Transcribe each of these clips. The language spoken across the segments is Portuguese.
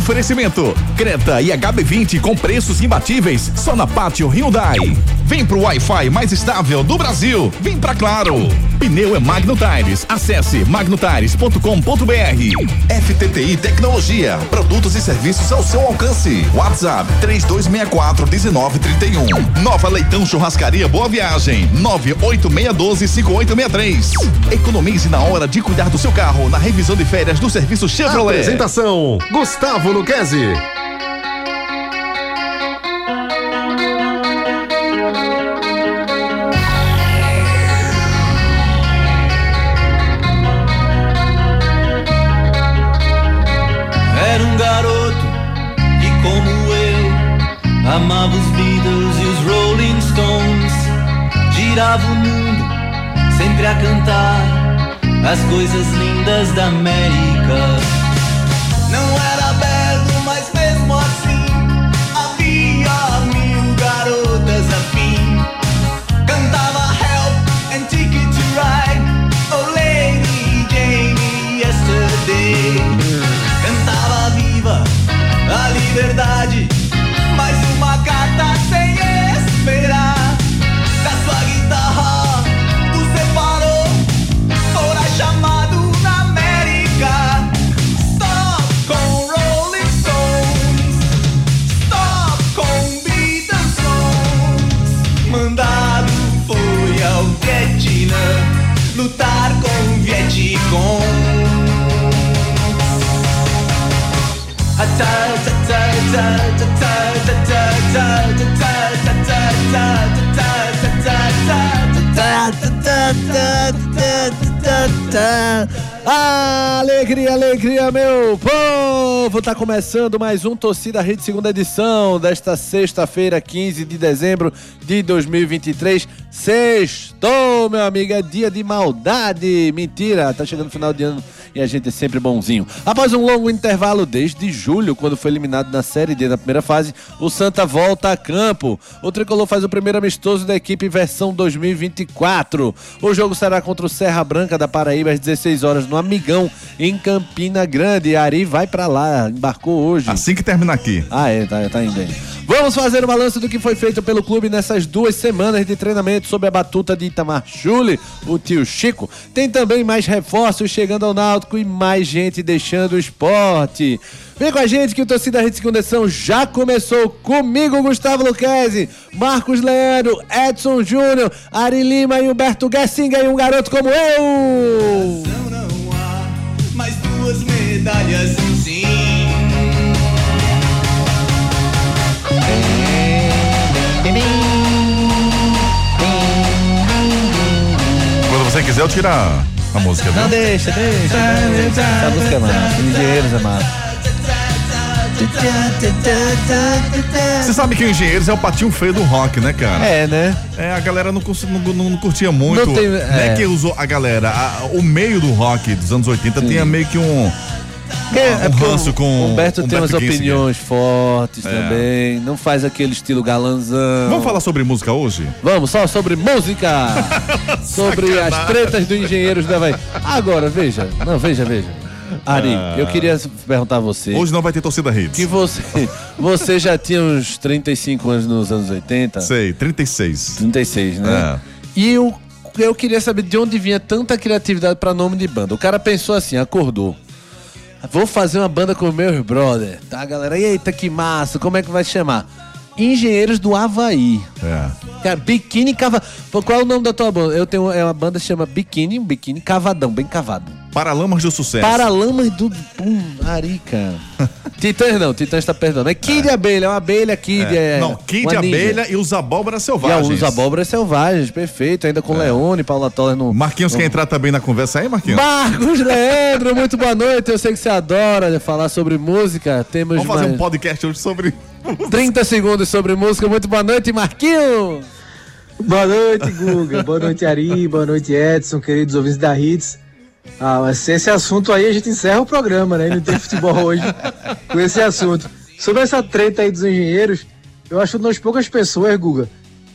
Oferecimento: Creta e HB20 com preços imbatíveis só na Pátio Hyundai. Vem pro Wi-Fi mais estável do Brasil. Vem pra Claro. Pneu é Magno Tires. Acesse magnotires.com.br. FTTI Tecnologia. Produtos e serviços ao seu alcance. WhatsApp 3264 1931. Nova Leitão Churrascaria Boa Viagem. 98612 5863. Economize na hora de cuidar do seu carro na revisão de férias do serviço Chevrolet. Apresentação: Gustavo Luquezzi. Os Beatles e os Rolling Stones. Girava o mundo sempre a cantar as coisas lindas da América. Não era Alegria, alegria, meu povo! Tá começando mais um Torcida Rede segunda edição desta sexta-feira, 15 de dezembro de 2023. Sextou, meu amigo, é dia de maldade. Mentira, tá chegando o final de ano e a gente é sempre bonzinho. Após um longo intervalo desde julho, quando foi eliminado na Série D na primeira fase, o Santa volta a campo. O Tricolor faz o primeiro amistoso da equipe versão 2024. O jogo será contra o Serra Branca da Paraíba às 16 horas no Amigão, em Campina Grande. Ari vai pra lá, embarcou hoje. Assim que terminar aqui. Ah, é, tá, tá indo aí. Vamos fazer o balanço do que foi feito pelo clube nessas duas semanas de treinamento sob a batuta de Itamar Chule, o tio Chico. Tem também mais reforços chegando ao Náutico e mais gente deixando o esporte. Vem com a gente que o Torcida Rede Segunda Edição já começou comigo, Gustavo Luquezzi, Marcos Leandro, Edson Júnior, Ari Lima e Humberto Gessinga e um garoto como eu. Não, não há mais duas medalhas sim. Quando você quiser, eu tiro a, música. Não, viu? deixa, deixa. deixa. Essa música é massa, Engenheiros é massa. Você sabe que o Engenheiros é o patinho feio do rock, né, cara? É, né? É, a galera não, não, não- não curtia muito. Não tem- é é. que usou a galera. a- o meio do rock dos anos 80 tinha meio que um. É, um ranço o com Humberto tem umas Gessinger. opiniões fortes É. também. Não faz aquele estilo galanzão. Vamos falar sobre música hoje? Vamos só sobre música. sobre as tretas do Engenheiros da Havaí. Agora, veja. Não, veja, veja. Ari, eu queria perguntar a você. Ah. Hoje não vai ter torcida hits. Que você, você já tinha uns 35 anos nos anos 80? Sei, 36. 36, né? É. E eu, eu queria saber de onde vinha tanta criatividade pra nome de banda. O cara pensou assim, acordou. Vou fazer uma banda com meus brother, tá, galera? Eita, que massa! Como é que vai chamar? Engenheiros do Havaí. É. Cara, Biquíni Cavadão. Qual é o nome da tua banda? Eu tenho é uma banda que chama Biquíni, Biquíni Cavadão, bem cavado. Paralamas do Sucesso. Paralamas do. Pum, Arica. Titãs não, Titãs tá perdendo. É Kid Abelha, é uma abelha Kid. É. Não, Kid. Abelha e os Abóboras E Selvagens. os abóboras selvagens, perfeito. Ainda com Leone, Paula Toller no. Marquinhos quer entrar também na conversa aí, Marquinhos? Marcos Leandro, muito boa noite. Eu sei que você adora falar sobre música. Temos Vamos fazer mais um podcast hoje sobre. 30 segundos sobre música. Muito boa noite, Marquinhos. Boa noite, Guga. Boa noite, Ari. Boa noite, Edson, queridos ouvintes da Hits. Ah, mas esse assunto aí a gente encerra o programa, né? Não tem futebol hoje com esse assunto. Sobre essa treta aí dos engenheiros, eu acho uma das poucas pessoas, Guga,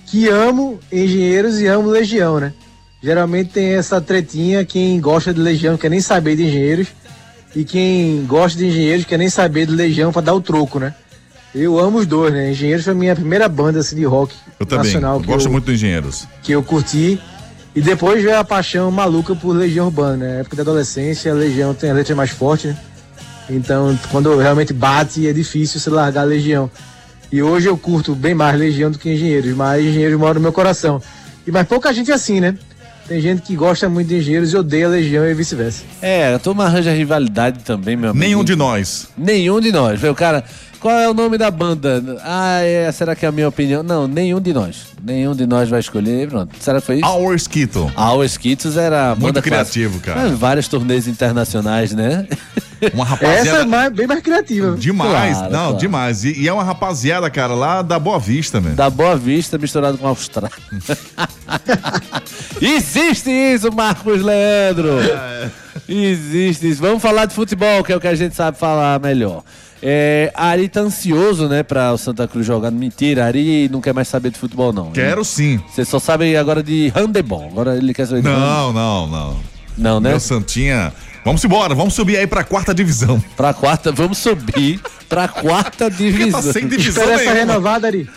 que amo engenheiros e amo Legião, né? Geralmente tem essa tretinha, quem gosta de Legião quer nem saber de engenheiros. E quem gosta de Engenheiros quer nem saber de Legião para dar o troco, né? Eu amo os dois, né? Engenheiros foi a minha primeira banda assim, de rock Eu também. nacional Eu que gosto eu, muito dos engenheiros. que eu curti. E depois veio a paixão maluca por Legião Urbana, né? Na época da adolescência, a Legião tem a letra mais forte, né? Então, quando realmente bate, é difícil você largar a Legião. E hoje eu curto bem mais Legião do que Engenheiros, mas Engenheiros mora no meu coração. E mas pouca gente é assim, né? Tem gente que gosta muito de Engenheiros e odeia Legião e vice-versa. É, a turma arranja rivalidade também, meu amigo. Nenhum de nós. Nenhum de nós. Vê, O cara, qual é o nome da banda? Ah, é, será que é a minha opinião? Não, nenhum de nós. Nenhum de nós vai escolher. Pronto. Será que foi isso? Our Skito. A Our Skittles era a Muito banda criativo, clássica. cara. Vários torneios internacionais, né? Uma Essa rapaziada. é mais- bem mais criativa. Demais, Claro, não, claro. demais. E, e é uma rapaziada, cara, lá da Boa Vista, né? Da Boa Vista misturado com a Austrália. Existe isso, Marcos Leandro! Existe isso. Vamos falar de futebol, que é o que a gente sabe falar melhor. É, Ari tá ansioso, né, pra o Santa Cruz jogar. Mentira, Ari não quer mais saber de futebol, não. Quero sim. Você só sabe agora de handebol. Agora ele quer saber de handebol. Não, não, não. Não, né? Meu Santinha. Vamos embora, vamos subir aí pra quarta divisão. Pra quarta, vamos subir pra quarta Porque divisão. tá sem divisão Espera essa nenhuma. renovada, Ari.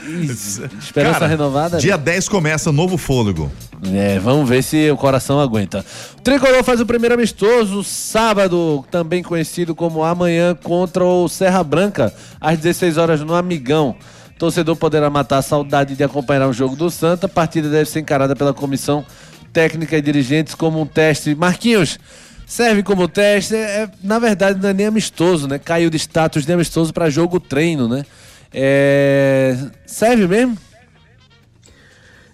Esperança Cara, renovada. Dia 10 começa novo fôlego. É, vamos ver se o coração aguenta. O Tricolor faz o primeiro amistoso sábado, também conhecido como amanhã, contra o Serra Branca, às 16 horas no Amigão. Torcedor poderá matar a saudade de acompanhar o jogo do Santa. A partida deve ser encarada pela comissão técnica e dirigentes como um teste. Marquinhos, serve como teste. É, é, na verdade, não é nem amistoso, né? Caiu de status de amistoso para jogo treino, né? É, serve mesmo?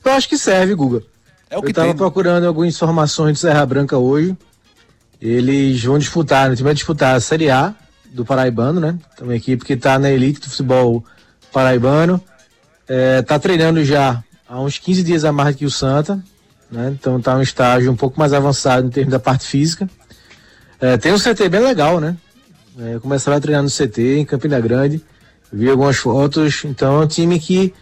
Eu acho que serve, Guga. É o Eu que tava tem. procurando algumas informações de Serra Branca hoje. Eles vão disputar, o time vai disputar a Série A do Paraibano, né? Então, uma equipe que tá na elite do futebol paraibano. É, tá treinando já há uns 15 dias a mais que o Santa, né? Então tá um estágio um pouco mais avançado em termos da parte física. É, tem um CT bem legal, né? É, começaram a treinar no CT em Campina Grande. Vi algumas fotos. Então é um time que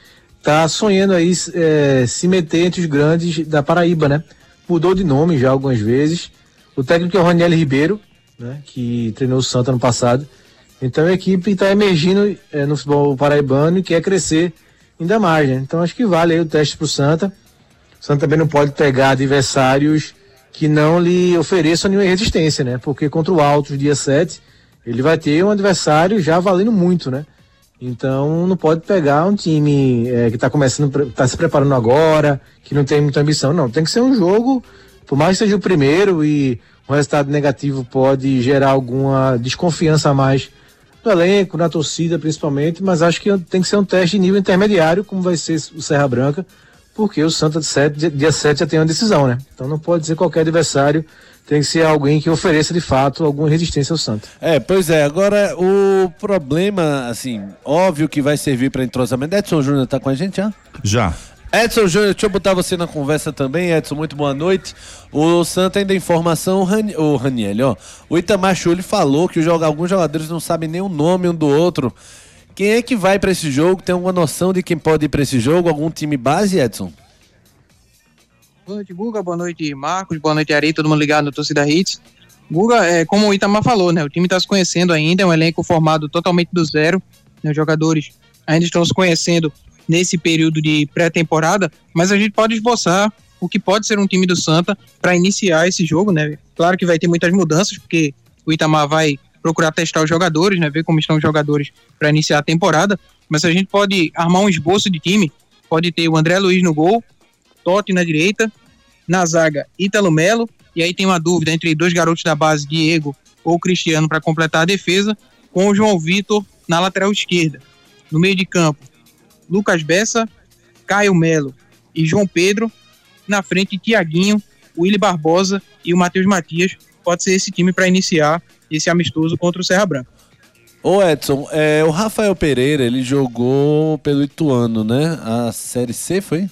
tá sonhando aí é, se meter entre os grandes da Paraíba, né? Mudou de nome já algumas vezes. O técnico é o Raniel Ribeiro, né? Que treinou o Santa no passado. Então a equipe está emergindo é, no futebol paraibano e quer crescer ainda mais, né? Então acho que vale aí o teste pro Santa. O Santa também não pode pegar adversários que não lhe ofereçam nenhuma resistência, né? Porque contra o Altos, dia 7, ele vai ter um adversário já valendo muito, né? Então não pode pegar um time é, que está começando, está se preparando agora, que não tem muita ambição. Não, tem que ser um jogo, por mais que seja o primeiro e o resultado negativo pode gerar alguma desconfiança a mais no elenco, na torcida principalmente, mas acho que tem que ser um teste de nível intermediário, como vai ser o Serra Branca, porque o Santa de 7, dia 7 já tem uma decisão, né? Então não pode ser qualquer adversário, tem que ser alguém que ofereça de fato alguma resistência ao Santa. É, pois é. Agora, o problema, assim, óbvio que vai servir para entrosamento. Edson Júnior tá com a gente já? Já. Edson Júnior, deixa eu botar você na conversa também. Edson, muito boa noite. O Santa ainda informação, o, o Raniel, ó. O Itamar Chuli falou que joga- alguns jogadores não sabem nem o nome um do outro. Quem é que vai para esse jogo? Tem alguma noção de quem pode ir para esse jogo? Algum time base, Edson? Boa noite, Guga. Boa noite, Marcos. Boa noite, Ari. Todo mundo ligado no Torcida Hits. Guga, é, como o Itamar falou, né? O time está se conhecendo ainda, é um elenco formado totalmente do zero. Né, os jogadores ainda estão se conhecendo nesse período de pré-temporada, mas a gente pode esboçar o que pode ser um time do Santa para iniciar esse jogo, né? Claro que vai ter muitas mudanças, porque o Itamar vai procurar testar os jogadores, né? Ver como estão os jogadores para iniciar a temporada, mas a gente pode armar um esboço de time. Pode ter o André Luiz no gol, Totti na direita, na zaga Ítalo Melo, e aí tem uma dúvida entre dois garotos da base, Diego ou Cristiano, para completar a defesa, com o João Vitor na lateral esquerda. No meio de campo, Lucas Bessa, Caio Melo e João Pedro. Na frente, Tiaguinho, Willy Barbosa e o Matheus Matias. Pode ser esse time para iniciar esse amistoso contra o Serra Branca. Ô Edson, é, o Rafael Pereira, ele jogou pelo Ituano, né? A Série C foi?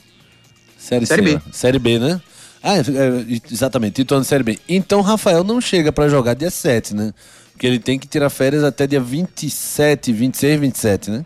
Série, Série C, B. ó. Série B, né? Ah, é, é, exatamente, Ituano Série B. Então o Rafael não chega pra jogar dia 7, né? Porque ele tem que tirar férias até dia 27, 26, 27, né?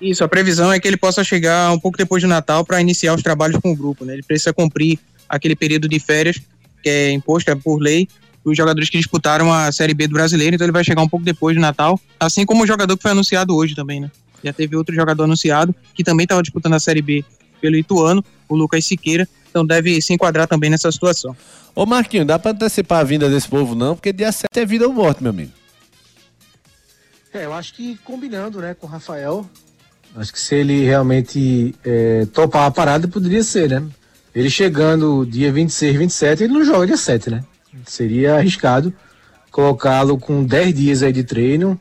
Isso, a previsão é que ele possa chegar um pouco depois do Natal para iniciar os trabalhos com o grupo. Né? Ele precisa cumprir aquele período de férias que é imposto é por lei os jogadores que disputaram a Série B do Brasileiro, então ele vai chegar um pouco depois do Natal, assim como o jogador que foi anunciado hoje também, né? Já teve outro jogador anunciado que também estava disputando a Série B pelo Ituano, o Lucas Siqueira, então deve se enquadrar também nessa situação. Ô Marquinho, dá pra antecipar a vinda desse povo não? Porque dia 7 é vida ou morte, meu amigo. É, eu acho que combinando, né, com o Rafael, acho que se ele realmente é, topar a parada, poderia ser, né? Ele chegando dia 26, 27, ele não joga dia 7, né? Seria arriscado colocá-lo com 10 dias aí de treino,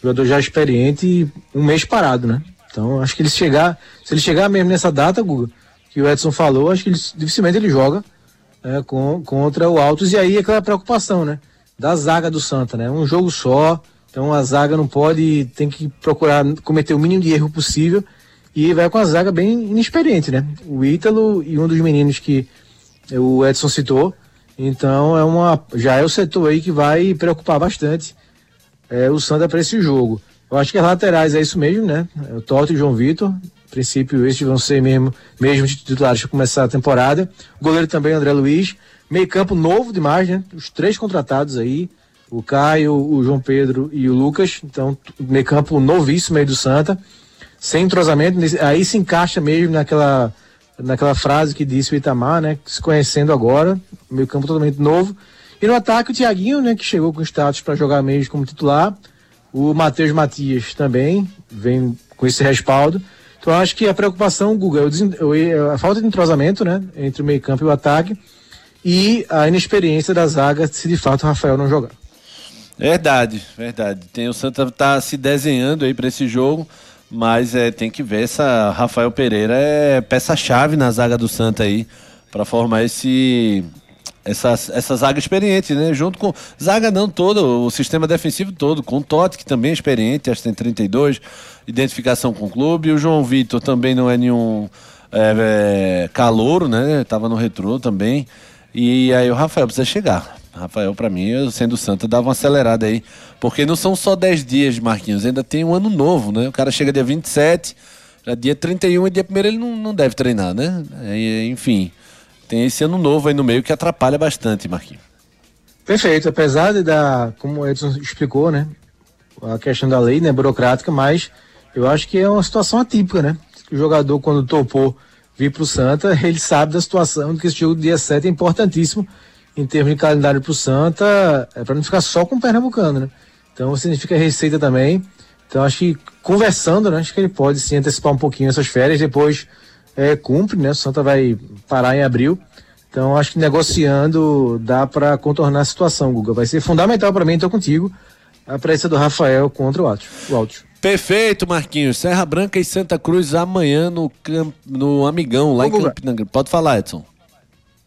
jogador já experiente, um mês parado, né? Então, acho que ele chegar, se ele chegar mesmo nessa data, Guga, que o Edson falou, acho que ele, dificilmente ele joga né, com, contra o Altos, e aí é aquela preocupação, né? Da zaga do Santa, né? Um jogo só, então a zaga não pode, tem que procurar cometer o mínimo de erro possível, e vai com a zaga bem inexperiente, né? O Ítalo e um dos meninos que o Edson citou, então é uma, já é o setor aí que vai preocupar bastante é, o Santa para esse jogo. Eu acho que as laterais é isso mesmo, né? É o Toto e o João Vitor. A princípio, esses vão ser mesmo, mesmo titulares para começar a temporada. O goleiro também, André Luiz. Meio campo novo demais, né? Os três contratados aí. O Caio, o João Pedro e o Lucas. Então, meio campo novíssimo aí do Santa. Sem entrosamento. Aí se encaixa mesmo naquela, naquela frase que disse o Itamar, né? Se conhecendo agora. Meio campo totalmente novo. E no ataque, o Thiaguinho, né? Que chegou com status para jogar mesmo como titular. O Matheus Matias também vem com esse respaldo. Então acho que a preocupação, Guga, é a falta de entrosamento né, entre o meio campo e o ataque e a inexperiência da zaga se de fato o Rafael não jogar. Verdade, verdade. Tem o Santa tá se desenhando aí para esse jogo, mas é, tem que ver essa Rafael Pereira é peça chave na zaga do Santa aí para formar esse essa, essa zaga experiente, né? Junto com. Zaga não todo, o sistema defensivo todo, com o Totti, que também é experiente, acho que tem 32, identificação com o clube. O João Vitor também não é nenhum é, é, calouro, né? Tava no retrô também. E aí o Rafael precisa chegar. Rafael, para mim, sendo Santa, dava uma acelerada aí. Porque não são só 10 dias Marquinhos, ainda tem um ano novo, né? O cara chega dia 27, já dia 31 e dia 1 ele não, não deve treinar, né? enfim tem esse ano novo aí no meio que atrapalha bastante, Marquinhos. Perfeito, apesar de dar, como o Edson explicou, né, a questão da lei, né, burocrática, mas eu acho que é uma situação atípica, né? O jogador, quando topou vir para o Santa, ele sabe da situação que esse jogo do dia 7 é importantíssimo em termos de calendário para o Santa, é para não ficar só com o Pernambucano, né? Então significa receita também. Então acho que conversando, né, acho que ele pode sim antecipar um pouquinho essas férias, depois é, cumpre, né? O Santa vai parar em abril. Então acho que negociando dá para contornar a situação, Guga. Vai ser fundamental para mim, estou contigo, a presença do Rafael contra o Alto. O Alto. Perfeito, Marquinhos. Serra Branca e Santa Cruz amanhã no, no Amigão, lá Ô, em Campina Pode falar, Edson.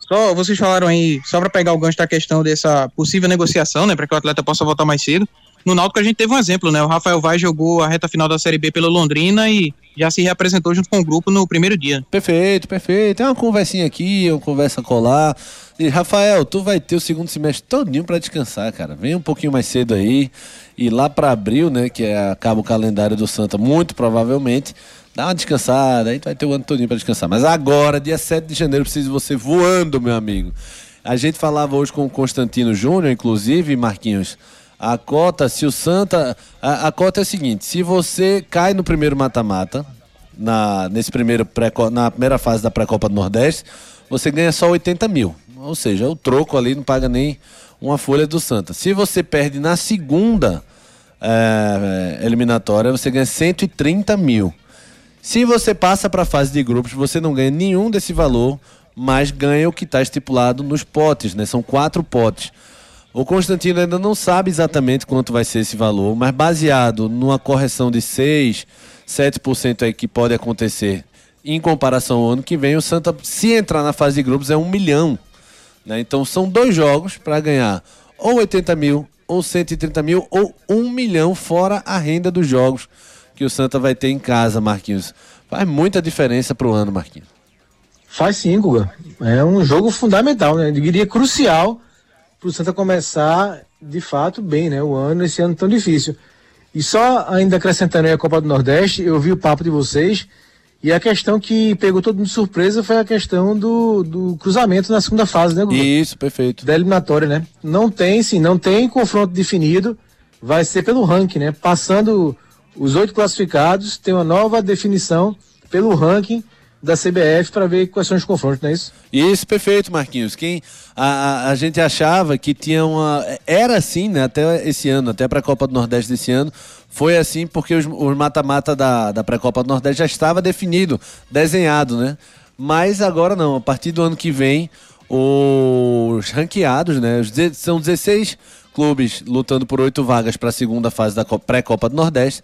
Só vocês falaram aí, só para pegar o gancho da questão dessa possível negociação, né, para que o atleta possa voltar mais cedo. No Náutico a gente teve um exemplo, né? O Rafael Vaz jogou a reta final da Série B pela Londrina e já se reapresentou junto com o grupo no primeiro dia. Perfeito, perfeito. Tem uma conversinha aqui, uma conversa colar. E Rafael, tu vai ter o segundo semestre todinho para descansar, cara. Vem um pouquinho mais cedo aí e lá para abril, né, que é, acaba o calendário do Santa, muito provavelmente, dá uma descansada, aí tu vai ter o ano todinho para descansar. Mas agora, dia 7 de janeiro, preciso de você voando, meu amigo. A gente falava hoje com o Constantino Júnior, inclusive, Marquinhos, a cota, se o Santa. A, a cota é a seguinte: se você cai no primeiro mata-mata, na, nesse primeiro pré, na primeira fase da pré-copa do Nordeste, você ganha só 80 mil. Ou seja, o troco ali não paga nem uma folha do Santa. Se você perde na segunda é, eliminatória, você ganha 130 mil. Se você passa para a fase de grupos, você não ganha nenhum desse valor, mas ganha o que está estipulado nos potes, né? São quatro potes. O Constantino ainda não sabe exatamente quanto vai ser esse valor, mas baseado numa correção de 6, 7% aí que pode acontecer em comparação ao ano que vem, o Santa, se entrar na fase de grupos, é um milhão. Né? Então são dois jogos para ganhar ou 80 mil, ou 130 mil, ou um milhão, fora a renda dos jogos que o Santa vai ter em casa, Marquinhos. Faz muita diferença para o ano, Marquinhos. Faz sim, Guga. É um jogo fundamental, né? Eu diria crucial para o Santa começar de fato bem, né? O ano, esse ano tão difícil. E só ainda acrescentando aí a Copa do Nordeste, eu vi o papo de vocês E a questão que pegou todo mundo de surpresa foi a questão do, do cruzamento na segunda fase, né, Guga? Isso, perfeito. Da eliminatória, né? Não tem, sim, não tem confronto definido. Vai ser pelo ranking, né? Passando os oito classificados, tem uma nova definição pelo ranking da CBF para ver quais são os confrontos, não é isso? Isso, perfeito, Marquinhos. Quem a, a, a gente achava que tinha uma. Era assim, né? Até esse ano, até para a Copa do Nordeste desse ano, foi assim porque os mata-mata da, da pré-Copa do Nordeste já estava definido, desenhado, né? Mas agora não, a partir do ano que vem, os ranqueados, né? São 16 clubes lutando por oito vagas para a segunda fase da pré-Copa do Nordeste.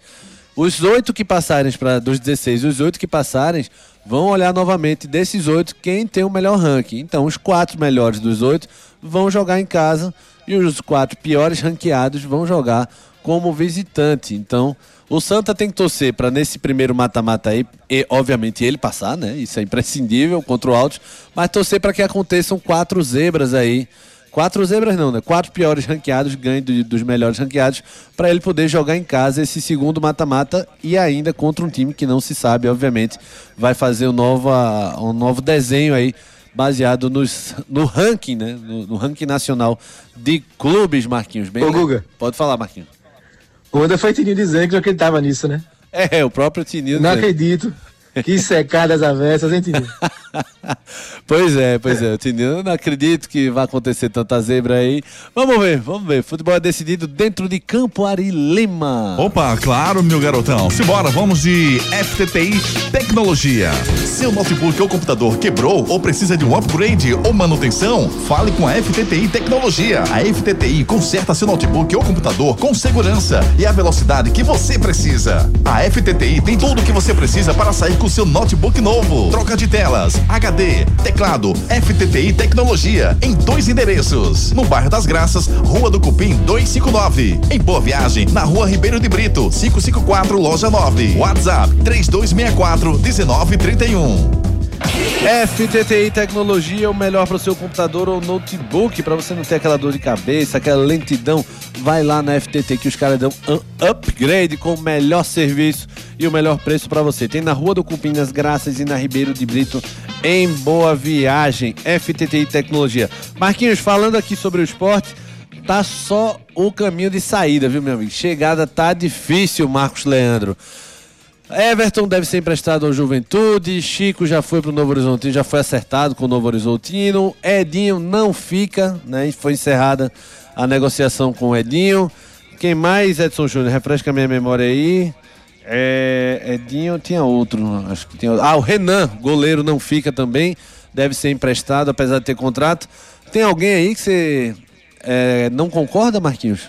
Os oito que passarem para dos 16, os oito que passarem vão olhar novamente desses oito quem tem o melhor ranking. Então, os quatro melhores dos oito vão jogar em casa e os quatro piores ranqueados vão jogar como visitante. Então, o Santa tem que torcer para nesse primeiro mata-mata aí, e obviamente ele passar, né? Isso é imprescindível contra o Altos, mas torcer para que aconteçam quatro zebras aí. Quatro zebras não, né? Quatro piores ranqueados ganhem do, dos melhores ranqueados para ele poder jogar em casa esse segundo mata-mata e ainda contra um time que não se sabe, obviamente, vai fazer um novo, um novo desenho aí baseado nos, no ranking, né? No, no ranking nacional de clubes, Marquinhos. Bem, Ô, Guga. Pode falar, Marquinhos. Quando foi Tininho dizendo que já acreditava nisso, né? É, o próprio Tininho. Não acredito. Que secadas avessas, hein, Tininho? pois é, pois é. Tininho, não acredito que vai acontecer tanta zebra aí. Vamos ver, vamos ver. Futebol é decidido dentro de Campo Ari Lima. Opa, claro, meu garotão. Simbora, vamos de FTTI Tecnologia. Seu notebook ou computador quebrou ou precisa de um upgrade ou manutenção? Fale com a FTTI Tecnologia. A FTTI conserta seu notebook ou computador com segurança e a velocidade que você precisa. A FTTI tem tudo o que você precisa para sair com seu notebook novo. Troca de telas, HD, teclado, FTTI Tecnologia, em dois endereços. No bairro das Graças, Rua do Cupim 259. Em Boa Viagem, na Rua Ribeiro de Brito, 554, Loja 9. WhatsApp 3264 1931. FTTI Tecnologia, o melhor para o seu computador ou notebook, para você não ter aquela dor de cabeça, aquela lentidão. Vai lá na FTT que os caras dão um upgrade com o melhor serviço e o melhor preço para você. Tem na Rua do Cupim, nas Graças e na Ribeiro de Brito, em Boa Viagem. FTTI Tecnologia. Marquinhos, falando aqui sobre o esporte, tá só o caminho de saída, viu, meu amigo? Chegada tá difícil, Marcos Leandro. Everton deve ser emprestado ao Juventude. Chico já foi para o Novo Horizontino, já foi acertado com o Novo Horizontino. Edinho não fica, né? Foi encerrada a negociação com o Edinho. Quem mais, Edson Júnior? Refresca a minha memória aí. É, Edinho tinha outro, acho que tinha. Ah, o Renan, goleiro, não fica também. Deve ser emprestado, apesar de ter contrato. Tem alguém aí que você é, não concorda, Marquinhos?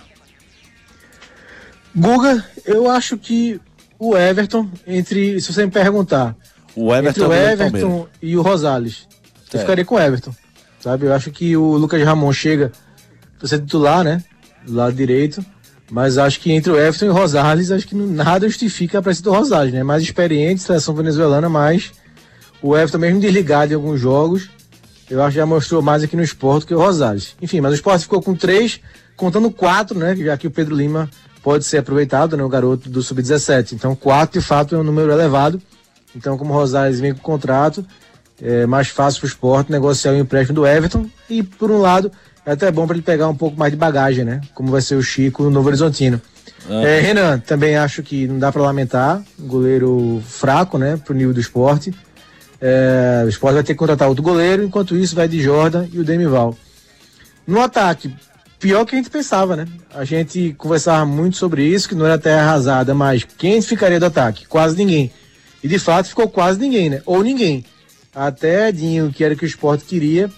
Guga, eu acho que o Everton, entre, se você me perguntar, o Everton, entre o Everton e o Rosales, eu ficaria com o Everton, sabe? Eu acho que o Lucas Ramon chega para ser titular, né? Do lado direito, mas acho que entre o Everton e o Rosales, acho que nada justifica a presença do Rosales, né? Mais experiente, seleção venezuelana, mas o Everton mesmo desligado em alguns jogos, eu acho que já mostrou mais aqui no esporte que o Rosales. Enfim, mas o esporte ficou com três, contando quatro, né? Já que o Pedro Lima pode ser aproveitado, né, o garoto do sub-17. Então, quatro de fato é um número elevado. Então, como o Rosales vem com contrato, é mais fácil para o esporte negociar o empréstimo do Everton. E, por um lado, é até bom para ele pegar um pouco mais de bagagem, né? Como vai ser o Chico no Novo Horizontino. Ah. É, Renan, também acho que não dá para lamentar. Um goleiro fraco, né? Pro nível do esporte. É, o esporte vai ter que contratar outro goleiro, enquanto isso vai de Jordan e o Demival. No ataque, pior que a gente pensava, né? A gente conversava muito sobre isso, que não era terra arrasada, mas quem ficaria do ataque? Quase ninguém. E de fato ficou quase ninguém, né? Ou ninguém. Até Edinho, que era o que o esporte queria,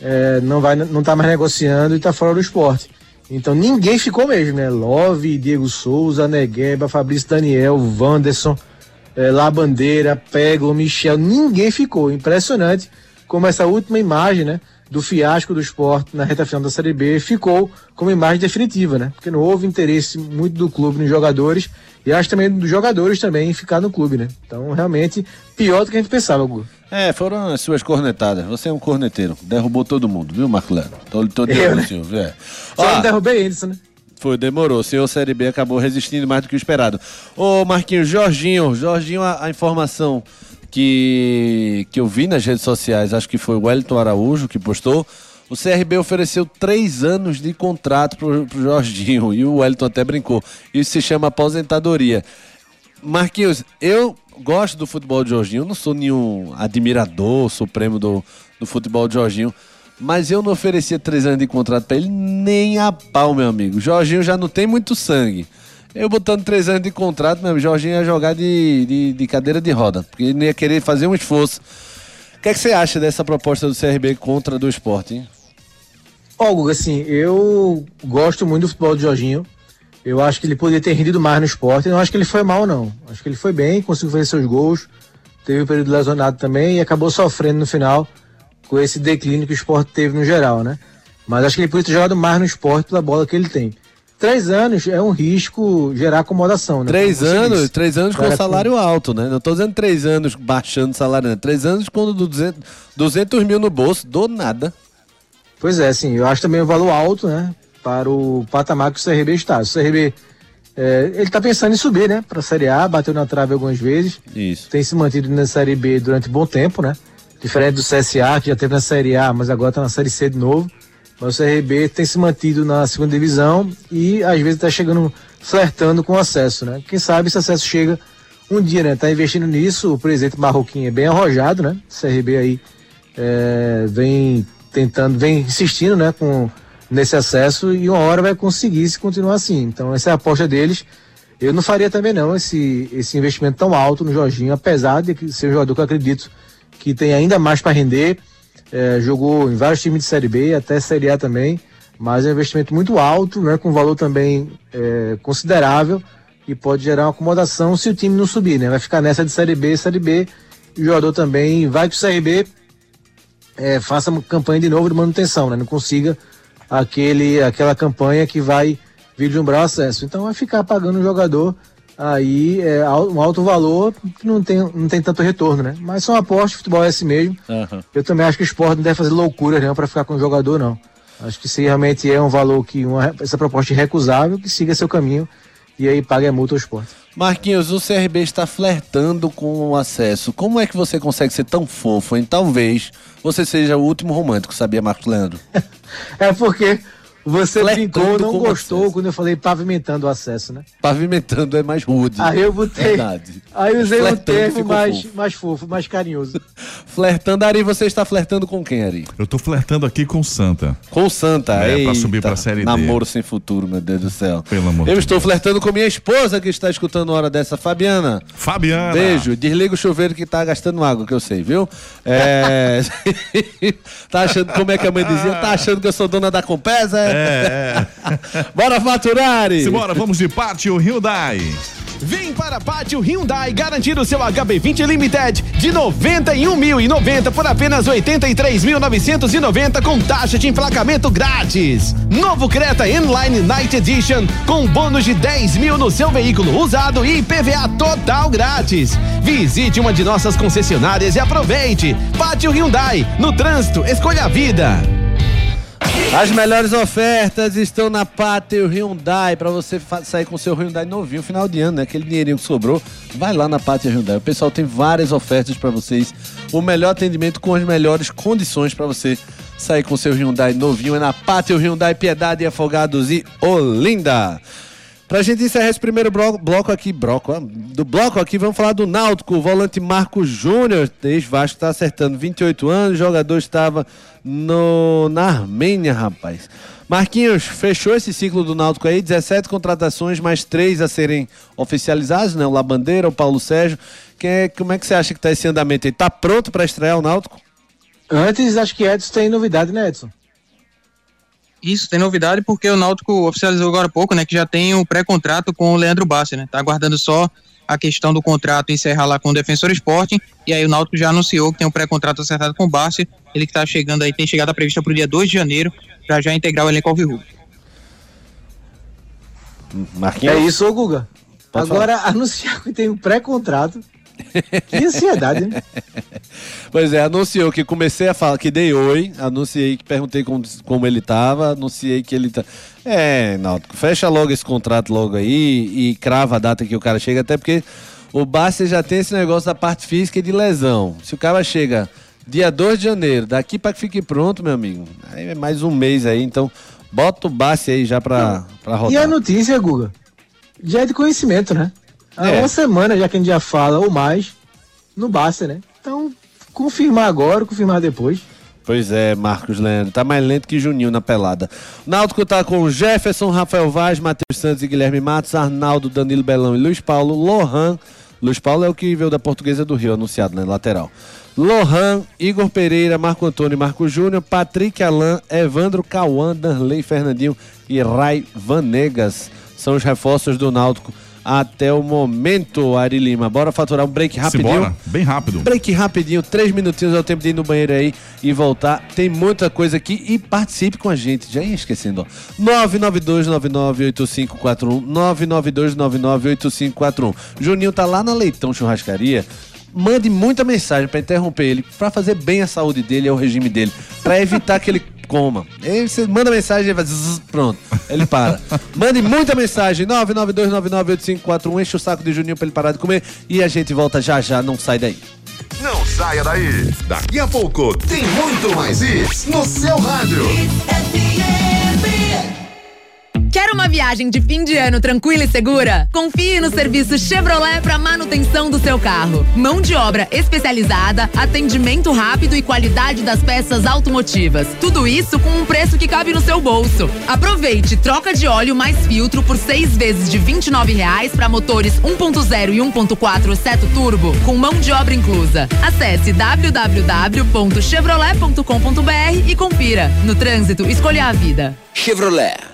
é, não, vai, não tá mais negociando e tá fora do esporte. Então ninguém ficou mesmo, né? Love, Diego Souza, Negueba, Fabrício Daniel, Wanderson, é, Labandeira, Pego, Michel, ninguém ficou. Impressionante como essa última imagem, né? Do fiasco do esporte na reta final da Série B ficou como imagem definitiva, né? Porque não houve interesse muito do clube nos jogadores e acho também dos jogadores também em ficar no clube, né? Então, realmente, pior do que a gente pensava, Gu. É, foram as suas cornetadas. Você é um corneteiro. Derrubou todo mundo, viu, Marco Lero? Tô, tô eu, né? senhor, é. Só Ó, não derrubei eles, né? Foi, demorou. O senhor Série B acabou resistindo mais do que o esperado. Ô, Marquinhos, Jorginho. Jorginho, a, a informação que, que eu vi nas redes sociais, acho que foi o Wellington Araújo que postou. O CRB ofereceu três anos de contrato pro, pro Jorginho e o Wellington até brincou. Isso se chama aposentadoria. Marquinhos, eu gosto do futebol de Jorginho, não sou nenhum admirador supremo do, do futebol de Jorginho, mas eu não oferecia três anos de contrato para ele nem a pau, meu amigo. Jorginho já não tem muito sangue. Eu botando três anos de contrato, meu Jorginho ia jogar de, de, de, cadeira de roda, porque ele ia querer fazer um esforço. O que, é que você acha dessa proposta do CRB contra do esporte? Ó, oh, assim, eu gosto muito do futebol de Jorginho. Eu acho que ele poderia ter rendido mais no esporte. Eu não acho que ele foi mal, não. Acho que ele foi bem, conseguiu fazer seus gols. Teve um período lesionado também e acabou sofrendo no final com esse declínio que o esporte teve no geral, né? Mas acho que ele poderia ter jogado mais no esporte pela bola que ele tem três anos é um risco gerar acomodação, né? Três anos, três anos com salário alto, né? Não estou dizendo três anos baixando salário, né? Três anos com 200, 200 mil no bolso, do nada. Pois é, sim, eu acho também um valor alto, né? Para o patamar que o CRB está. O CRB, é, ele está pensando em subir, né? Para a Série A, bateu na trave algumas vezes. Isso. Tem se mantido na Série B durante um bom tempo, né? Diferente do CSA, que já teve na Série A, mas agora está na Série C de novo. Mas o CRB tem se mantido na segunda divisão e às vezes está chegando, flertando com acesso, né? Quem sabe esse acesso chega um dia, né? Tá investindo nisso, o presidente Marroquinho é bem arrojado, né? O CRB aí é, vem tentando, vem insistindo, né? Com, nesse acesso e uma hora vai conseguir se continuar assim. Então essa é a aposta deles. Eu não faria também não esse, esse investimento tão alto no Jorginho, apesar de ser um jogador que eu acredito que tem ainda mais para render é, jogou em vários times de Série B, até Série A também, mas é um investimento muito alto, né, com valor também é, considerável e pode gerar uma acomodação se o time não subir, né? Vai ficar nessa de Série B, Série B, e o jogador também vai que o Série B é, faça uma campanha de novo de manutenção, né? Não consiga aquele, aquela campanha que vai vir de um acesso. Então vai ficar pagando o jogador aí é um alto valor que não tem, não tem tanto retorno, né? Mas são apostas, futebol é assim mesmo. Uhum. Eu também acho que o esporte não deve fazer loucura não para ficar com o jogador, não. Acho que se realmente é um valor que uma, essa proposta é irrecusável, que siga seu caminho e aí pague a multa ao esporte. Marquinhos, o CRB está flertando com o acesso. Como é que você consegue ser tão fofo, hein? Talvez você seja o último romântico, sabia, Marcos Leandro? é porque você brincou, não gostou acesso. quando eu falei pavimentando o acesso, né? Pavimentando é mais rude. Aí eu botei. Verdade. Aí usei um termo mais fofo. mais fofo, mais carinhoso. flertando, Ari, você está flertando com quem, Ari? Eu tô flertando aqui com Santa. Com Santa, é, Eita, pra subir pra série D. Namoro sem futuro, meu Deus do céu. Pelo amor Eu estou Deus. flertando com minha esposa que está escutando hora dessa, Fabiana. Fabiana. Beijo. Desliga o chuveiro que tá gastando água, que eu sei, viu? É. tá achando, como é que a mãe dizia? Tá achando que eu sou dona da Compesa? É, é. Bora faturar! Simbora, vamos de Pátio Hyundai. Vem para Pátio Hyundai garantir o seu HB20 Limited de 91.090 por apenas 83.990 com taxa de emplacamento grátis. Novo Creta Inline Night Edition com bônus de 10 mil no seu veículo usado e PVA total grátis. Visite uma de nossas concessionárias e aproveite. Pátio Hyundai, no trânsito, escolha a vida. As melhores ofertas estão na Pátio Hyundai para você sair com seu Hyundai novinho final de ano, né? Aquele dinheirinho que sobrou, vai lá na Pátio Hyundai. O pessoal tem várias ofertas para vocês. O melhor atendimento com as melhores condições para você sair com seu Hyundai novinho é na Pátio Hyundai Piedade, Afogados e Olinda. Pra gente encerrar esse primeiro bloco, bloco aqui, bloco, do bloco aqui, vamos falar do Náutico. O volante Marco Júnior, ex-Vasco, está acertando 28 anos. Jogador estava no, na Armênia, rapaz. Marquinhos, fechou esse ciclo do Náutico aí, 17 contratações, mais três a serem oficializados, né? O Labandeira, o Paulo Sérgio. é, como é que você acha que está esse andamento aí? Tá pronto para estrear o Náutico? Antes, acho que Edson tem novidade, né, Edson? Isso, tem novidade porque o Náutico oficializou agora há pouco, né, que já tem o pré-contrato com o Leandro Bassi, né? Tá aguardando só a questão do contrato encerrar lá com o Defensor Esporte, e aí o Náutico já anunciou que tem um pré-contrato acertado com o Bassi, ele que tá chegando aí, tem chegada prevista para o dia 2 de janeiro, para já integrar o elenco Alvirrubro. Marquinhos? É isso, Guga. Pode agora falar. anunciar que tem um pré-contrato que ansiedade, né? Pois é, anunciou que comecei a falar, que dei oi, anunciei que perguntei como, como ele tava, anunciei que ele tá. É, Náutico, fecha logo esse contrato logo aí e crava a data que o cara chega, até porque O Bastia já tem esse negócio da parte física e de lesão. Se o cara chega dia 2 de janeiro, daqui para que fique pronto, meu amigo, aí é mais um mês aí, então bota o Bastia aí já pra, pra rodar. E a notícia, Guga, já é de conhecimento, né? Há É. uma semana já que a gente já fala, ou mais, não basta, né? Então, confirmar agora, confirmar depois. Pois é, Marcos Leandro. Tá mais lento que Juninho na pelada. Náutico tá com Jefferson, Rafael Vaz, Matheus Santos e Guilherme Matos, Arnaldo, Danilo Belão e Luiz Paulo, Lohan. Luiz Paulo é o que veio da Portuguesa do Rio, anunciado, né? Lateral. Lohan, Igor Pereira, Marco Antônio e Marco Júnior, Patrick Alain, Evandro Cauã, Danley Fernandinho e Rai Vanegas. São os reforços do Náutico até o momento, Ari Lima. Bora faturar um break rapidinho. Simbora, bem rápido. Break rapidinho, três minutinhos é o tempo de ir no banheiro aí e voltar. Tem muita coisa aqui e participe com a gente. Já ia esquecendo, ó. 992998541. 992998541. Juninho tá lá na Leitão Churrascaria. Mande muita mensagem pra interromper ele, pra fazer bem a saúde dele e o regime dele, pra evitar que ele coma. Aí você manda mensagem e vai zzz, pronto, ele para. Mande muita mensagem 992998541, enche o saco de Juninho pra ele parar de comer e a gente volta já já, não sai daí. Não saia daí. Daqui a pouco tem muito mais isso no seu rádio. Quer uma viagem de fim de ano tranquila e segura? Confie no serviço Chevrolet para manutenção do seu carro. Mão de obra especializada, atendimento rápido e qualidade das peças automotivas. Tudo isso com um preço que cabe no seu bolso. Aproveite troca de óleo mais filtro por seis vezes de 29 reais para motores 1.0 e 1.4 seto turbo, com mão de obra inclusa. Acesse www.chevrolet.com.br e confira. No trânsito, escolha a vida. Chevrolet.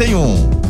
1931.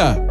Obrigada!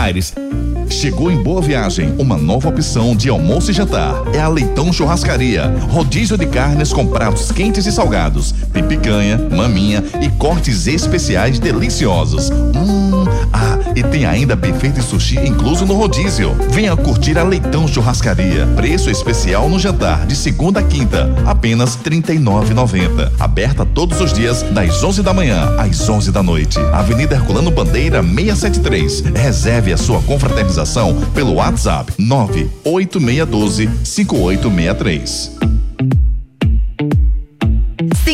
Tires. Chegou em Boa Viagem uma nova opção de almoço e jantar. É a Leitão Churrascaria. Rodízio de carnes com pratos quentes e salgados. Tem picanha, maminha e cortes especiais deliciosos. Hum, ah, e tem ainda buffet de sushi incluso no rodízio. Venha curtir a Leitão Churrascaria. Preço especial no jantar de segunda a quinta, apenas R$ 39,90. Aberta todos os dias das 11 da manhã às 11 da noite. Avenida Herculano Bandeira 673. Reserve a sua confraternização pelo WhatsApp 98612 5863.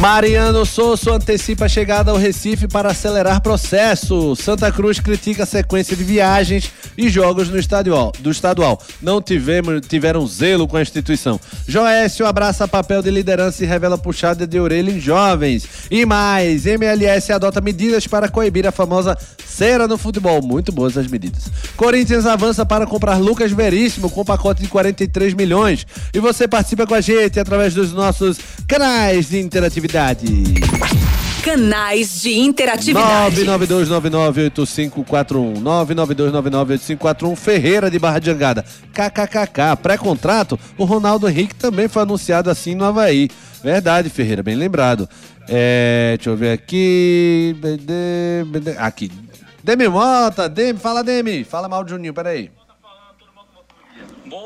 Mariano Souza antecipa a chegada ao Recife para acelerar processo. Santa Cruz critica a sequência de viagens e jogos no estadual. Do estadual. Não tivemos, tiveram zelo com a instituição. Joécio abraça papel de liderança e revela puxada de orelha em jovens. E mais, MLS adota medidas para coibir a famosa cera no futebol. Muito boas as medidas. Corinthians avança para comprar Lucas Veríssimo com pacote de 43 milhões. E você participa com a gente através dos nossos canais de interatividade. Canais de interatividade. 992998541 992998541 Ferreira de Barra de Jangada. KKKK. Pré-contrato, o Ronaldo Henrique também foi anunciado assim no Havaí. Verdade, Ferreira, bem lembrado. É, deixa eu ver aqui. Aqui. Demi Mota, Demi, fala Demi. Fala mal de Juninho, peraí.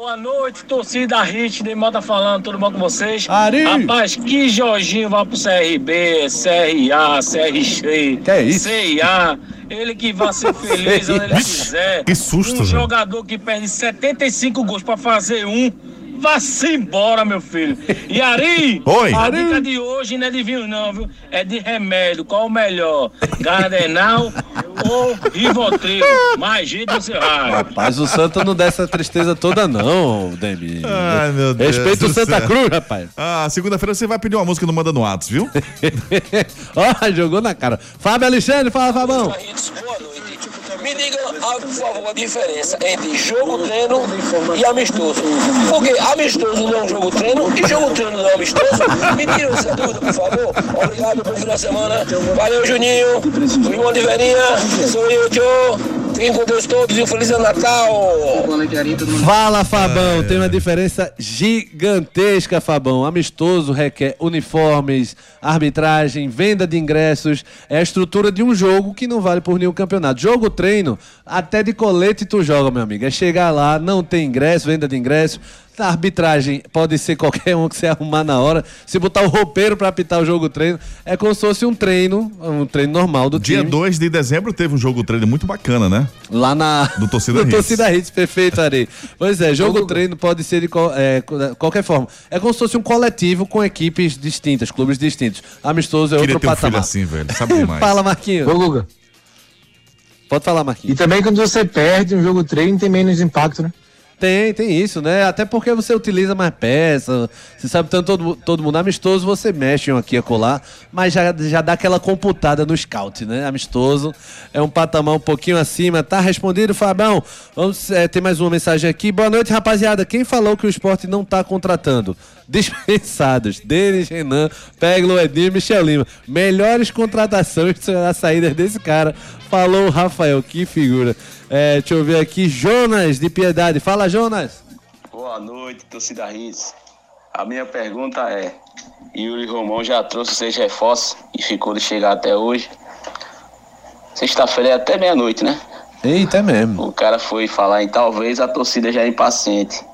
Boa noite, torcida Hit, de Mota falando, tudo bom com vocês? Ari. Rapaz, que Jorginho vai pro CRB, CRA, CRC, Que é isso? CIA, ele que vai ser feliz onde ele quiser. Que susto, Um velho. jogador que perde 75 gols pra fazer um, vá-se embora, meu filho. E Ari, Oi. a Ari. dica de hoje não é de vinho não, viu? É de remédio, qual o melhor? Gardenal ou Rivotril? Mais jeito você vai. Rapaz, o Santa não dá essa tristeza toda, não, Demi. Ai, meu Deus. Respeita o Santa céu. Cruz, rapaz. Ah, segunda-feira você vai pedir uma música no Manda no Whats, viu? Ó, jogou na cara. Fábio Alexandre, fala, Fabão. Boa noite. Me diga, ah, por favor, a diferença entre jogo treino e amistoso. Porque amistoso não é um jogo treino e jogo treino não é amistoso. Me tira essa dúvida, por favor. Obrigado pelo final de semana. Valeu, Juninho. Irmão de Verinha. Sou eu, Tio. Fiquem com Deus todos e um Feliz Natal. Fala, Fabão. Tem uma diferença gigantesca, Fabão. Amistoso requer uniformes, arbitragem, venda de ingressos. É a estrutura de um jogo que não vale por nenhum campeonato. Jogo treino, até de colete tu joga, meu amigo. É chegar lá, não tem ingresso, venda de ingresso. A arbitragem pode ser qualquer um que você arrumar na hora. Se botar o roupeiro pra apitar o jogo treino, é como se fosse um treino, um treino normal do Dia time. 2 de dezembro teve um jogo treino muito bacana, né? Lá na. Do Torcida do Hits. Torcida Hits, perfeito, Ari. Pois é, jogo treino pode ser de é, qualquer forma. É como se fosse um coletivo com equipes distintas, clubes distintos. Amistoso é Queria outro ter um filho patamar. assim, velho. Sabe demais. Fala, Marquinhos. Ô, Guga. Pode falar, Marquinhos. E também quando você perde um jogo treino tem menos impacto, né? Tem, tem isso, né? Até porque você utiliza mais peça, você sabe, tanto todo, todo mundo amistoso, você mexe um aqui a colar, mas já, já dá aquela computada no scout, né? Amistoso é um patamar um pouquinho acima. Tá respondido, Fabão? Vamos é, ter mais uma mensagem aqui. Boa noite, rapaziada. Quem falou que o esporte não tá contratando? Dispensados. Denis, Renan, Peglo, Edir, Michel Lima. Melhores contratações serão saídas desse cara. Falou o Rafael, que figura. É, deixa eu ver aqui, Jonas de Piedade. Fala, Jonas. Boa noite, torcida Hits. A minha pergunta é: Yuri Romão já trouxe seis reforços e ficou de chegar até hoje. Sexta-feira é até meia-noite, né? Eita, é mesmo. O cara foi falar em talvez a torcida já é impaciente.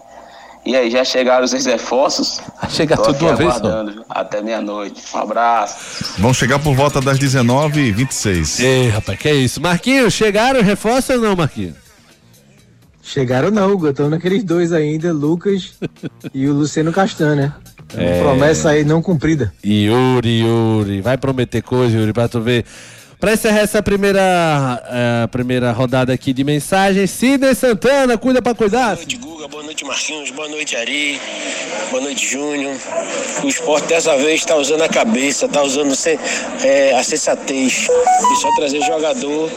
E aí, já chegaram os reforços? Chega Tô tudo de uma vez só. Até meia-noite. Um abraço. Vão chegar por volta das 19h26. Ei, rapaz, que é isso? Marquinhos, chegaram reforço ou não, Marquinhos? Chegaram não, Guga. Estão naqueles dois ainda, Lucas e o Luciano Castanha. É uma É. promessa aí não cumprida. Yuri, Yuri. Vai prometer coisa, Yuri, pra tu ver. Pra encerrar essa primeira, eh, primeira rodada aqui de mensagens, Sidney Santana, cuida pra cuidar. Guga, boa noite Marquinhos, boa noite Ari, boa noite Júnior. O esporte dessa vez está usando a cabeça, está usando é, a sensatez e só trazer jogador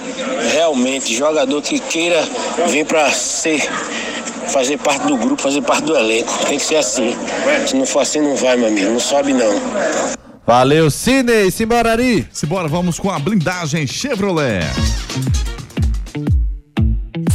realmente, jogador que queira vir para ser, fazer parte do grupo, fazer parte do elenco. Tem que ser assim. Se não for assim, não vai, meu amigo, não sobe não. Valeu, Sidney, simbora, Ari. Simbora, vamos com a blindagem Chevrolet.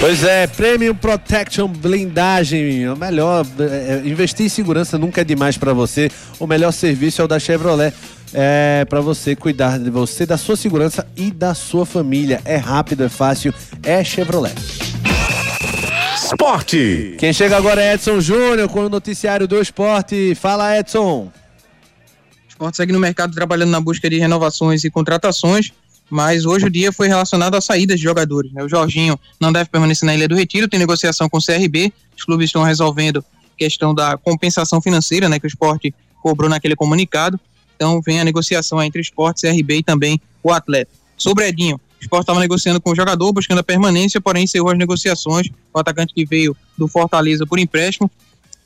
Pois é, Premium Protection Blindagem, o melhor, é, investir em segurança nunca é demais pra você. O melhor serviço é o da Chevrolet. é para você cuidar de você, da sua segurança e da sua família. É rápido, é fácil, é Chevrolet. Esporte. Quem chega agora é Edson Júnior com o noticiário do esporte. Fala, Edson. O esporte segue no mercado trabalhando na busca de renovações e contratações, mas hoje o dia foi relacionado às saídas de jogadores. né? O Jorginho não deve permanecer na Ilha do Retiro, tem negociação com o CRB, os clubes estão resolvendo questão da compensação financeira, né, que o esporte cobrou naquele comunicado. Então vem a negociação entre o esporte, CRB e também o atleta. Sobre Edinho, o esporte estava negociando com o jogador, buscando a permanência, porém encerrou as negociações. O atacante que veio do Fortaleza por empréstimo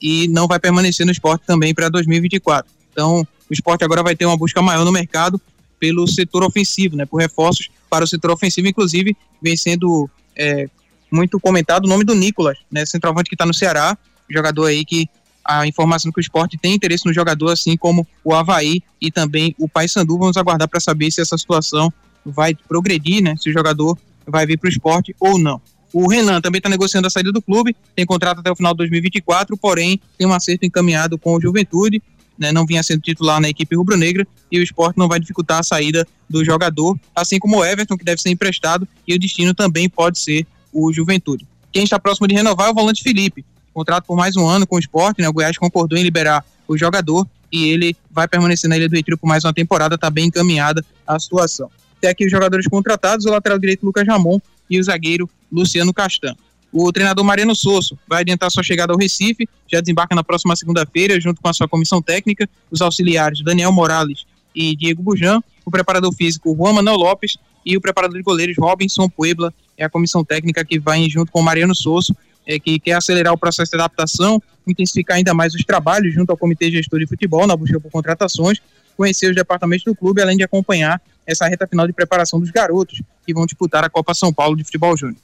e não vai permanecer no esporte também para 2024. Então, o esporte agora vai ter uma busca maior no mercado pelo setor ofensivo, né, por reforços para o setor ofensivo, inclusive vem sendo é, muito comentado o nome do Nicolas, né, centroavante que está no Ceará, jogador aí que a informação que o esporte tem interesse no jogador, assim como o Havaí e também o Paysandu. Vamos aguardar para saber se essa situação vai progredir, né? Se o jogador vai vir para o esporte ou não. O Renan também está negociando a saída do clube, tem contrato até o final de 2024, porém tem um acerto encaminhado com o Juventude, né, não vinha sendo titular na equipe rubro-negra e o esporte não vai dificultar a saída do jogador, assim como o Everton, que deve ser emprestado, e o destino também pode ser o Juventude. Quem está próximo de renovar é o volante Felipe, contrato por mais um ano com o esporte, né, o Goiás concordou em liberar o jogador e ele vai permanecer na Ilha do Retiro por mais uma temporada, está bem encaminhada a situação. Tem aqui os jogadores contratados, o lateral direito Lucas Ramon e o zagueiro Luciano Castan. O treinador Mariano Sosso vai adiantar sua chegada ao Recife, já desembarca na próxima segunda-feira, junto com a sua comissão técnica, os auxiliares Daniel Morales e Diego Bujan, o preparador físico Juan Manuel Lopes e o preparador de goleiros Robinson Puebla, é a comissão técnica que vai junto com o Mariano Sosso, é, que quer acelerar o processo de adaptação, intensificar ainda mais os trabalhos junto ao Comitê Gestor de Futebol na busca por contratações, conhecer os departamentos do clube, além de acompanhar essa reta final de preparação dos garotos que vão disputar a Copa São Paulo de Futebol Júnior.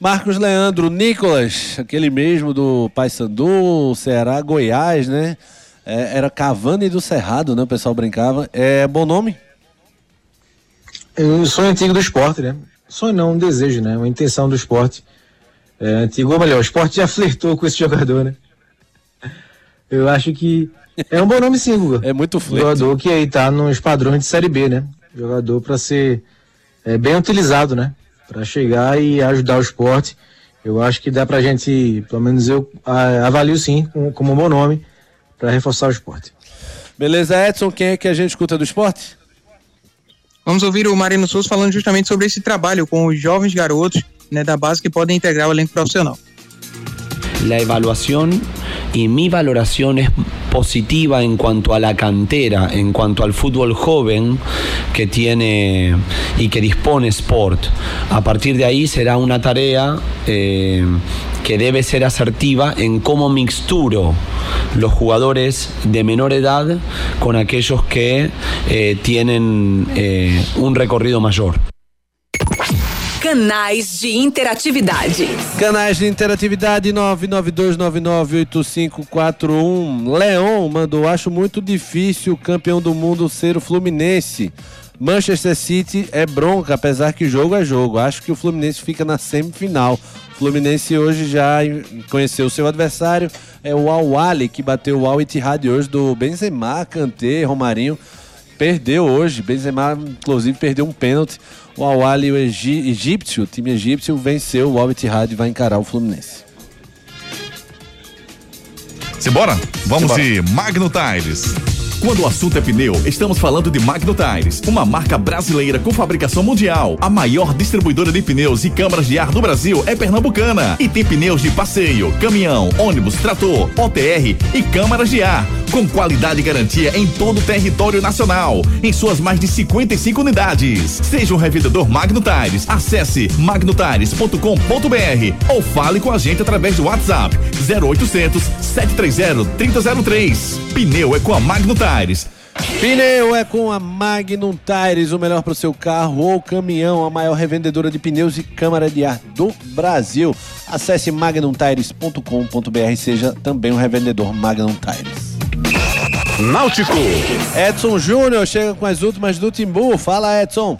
Marcos Leandro, Nicolas, aquele mesmo do Paysandu, Ceará, Goiás, né? É, era Cavani do Cerrado, né? O pessoal brincava. É bom nome? Eu sou antigo do esporte, né? Sonho não, um desejo, né? Uma intenção do esporte. É, antigo, ou melhor, o esporte já flertou com esse jogador, né? Eu acho que é um bom nome sim, Guga. É muito flerte. Jogador que aí tá nos padrões de Série B, né? Jogador para ser é, bem utilizado, né? Para chegar e ajudar o esporte. Eu acho que dá pra gente, pelo menos eu a, avalio sim, como, como um bom nome, para reforçar o esporte. Beleza, Edson, quem é que a gente escuta do esporte? Vamos ouvir o Marino Souza falando justamente sobre esse trabalho com os jovens garotos né, da base que podem integrar o elenco profissional. la evaluación y mi valoración es positiva en cuanto a la cantera, en cuanto al fútbol joven que tiene y que dispone Sport. A partir de ahí será una tarea eh, que debe ser asertiva en cómo mixturo los jugadores de menor edad con aquellos que eh, tienen eh, un recorrido mayor. Canais de interatividade. Canais de interatividade 992998541. Leon mandou: Acho muito difícil o campeão do mundo ser o Fluminense. Manchester City é bronca, apesar que jogo é jogo. Acho que o Fluminense fica na semifinal. Fluminense hoje já conheceu seu adversário, é o Al-Wali, que bateu o Al-Ittihad hoje do Benzema, Kanté, Romarinho. Perdeu hoje, Benzema inclusive perdeu um pênalti. O Al-Wali, o egípcio, o time egípcio, venceu o Al-Ittihad e vai encarar o Fluminense. Simbora? Vamos Simbora. de Magno Tires. Quando o assunto é pneu, estamos falando de Magno Tires, uma marca brasileira com fabricação mundial. A maior distribuidora de pneus e câmaras de ar do Brasil é pernambucana e tem pneus de passeio, caminhão, ônibus, trator, OTR e câmaras de ar, com qualidade e garantia em todo o território nacional, em suas mais de 55 unidades. Seja um revendedor Magno Tires, acesse magnotires.com.br ou fale com a gente através do WhatsApp 0800 730 3003. Pneu é com a Magno Tires. Pneu é com a Magnum Tires, o melhor para o seu carro ou caminhão, a maior revendedora de pneus e câmara de ar do Brasil. Acesse magnumtires.com.br e seja também um revendedor Magnum Tires. Náutico. Edson Júnior chega com as últimas do Timbu. Fala, Edson.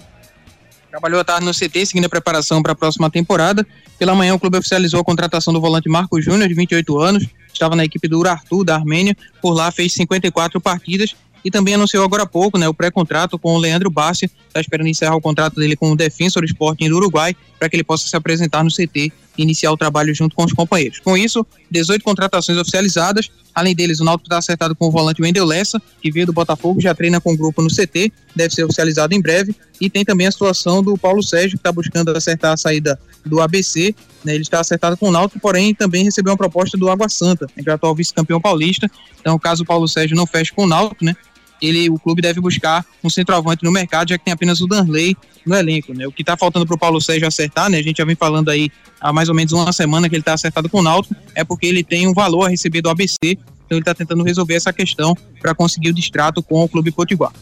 Trabalhou à tarde no CT, seguindo a preparação para a próxima temporada. Pela manhã, o clube oficializou a contratação do volante Marcos Júnior, de 28 anos. Estava na equipe do Urartu, da Armênia. Por lá, fez 54 partidas e também anunciou agora há pouco né, o pré-contrato com o Leandro Bassi, está esperando encerrar o contrato dele com o Defensor Sporting do Uruguai, para que ele possa se apresentar no CT iniciar o trabalho junto com os companheiros. Com isso, 18 contratações oficializadas, além deles o Náutico está acertado com o volante Wendel Lessa, que veio do Botafogo, já treina com o grupo no CT, deve ser oficializado em breve, e tem também a situação do Paulo Sérgio, que está buscando acertar a saída do ABC, né, ele está acertado com o Náutico, porém também recebeu uma proposta do Água Santa, né, que é o atual vice-campeão paulista, então caso o Paulo Sérgio não feche com o Náutico, né, ele, o clube deve buscar um centroavante no mercado, já que tem apenas o Danley no elenco, né? O que está faltando para o Paulo Sérgio acertar, né? A gente já vem falando aí há mais ou menos uma semana que ele está acertado com o Náutico, é porque ele tem um valor a receber do ABC, então ele está tentando resolver essa questão para conseguir o distrato com o clube potiguar.